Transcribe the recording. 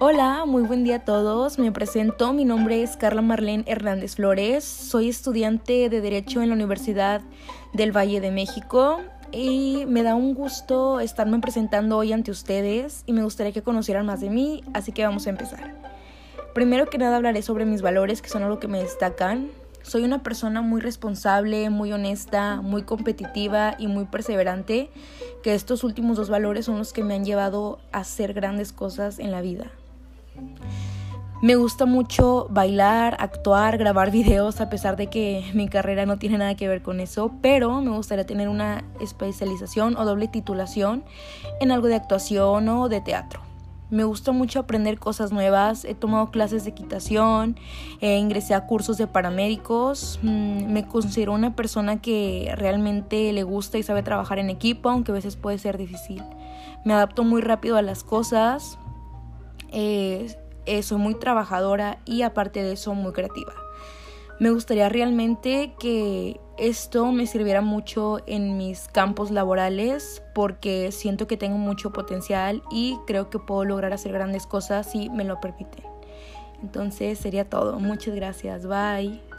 Hola, muy buen día a todos. Me presento, mi nombre es Carla Marlene Hernández Flores. Soy estudiante de Derecho en la Universidad del Valle de México y me da un gusto estarme presentando hoy ante ustedes y me gustaría que conocieran más de mí, así que vamos a empezar. Primero que nada hablaré sobre mis valores, que son algo que me destacan. Soy una persona muy responsable, muy honesta, muy competitiva y muy perseverante, que estos últimos dos valores son los que me han llevado a hacer grandes cosas en la vida. Me gusta mucho bailar, actuar, grabar videos, a pesar de que mi carrera no tiene nada que ver con eso, pero me gustaría tener una especialización o doble titulación en algo de actuación o de teatro. Me gusta mucho aprender cosas nuevas, he tomado clases de equitación, ingresé a cursos de paramédicos, mm, me considero una persona que realmente le gusta y sabe trabajar en equipo, aunque a veces puede ser difícil. Me adapto muy rápido a las cosas, eh, eh, soy muy trabajadora y aparte de eso muy creativa. Me gustaría realmente que esto me sirviera mucho en mis campos laborales porque siento que tengo mucho potencial y creo que puedo lograr hacer grandes cosas si me lo permiten. Entonces sería todo. Muchas gracias. Bye.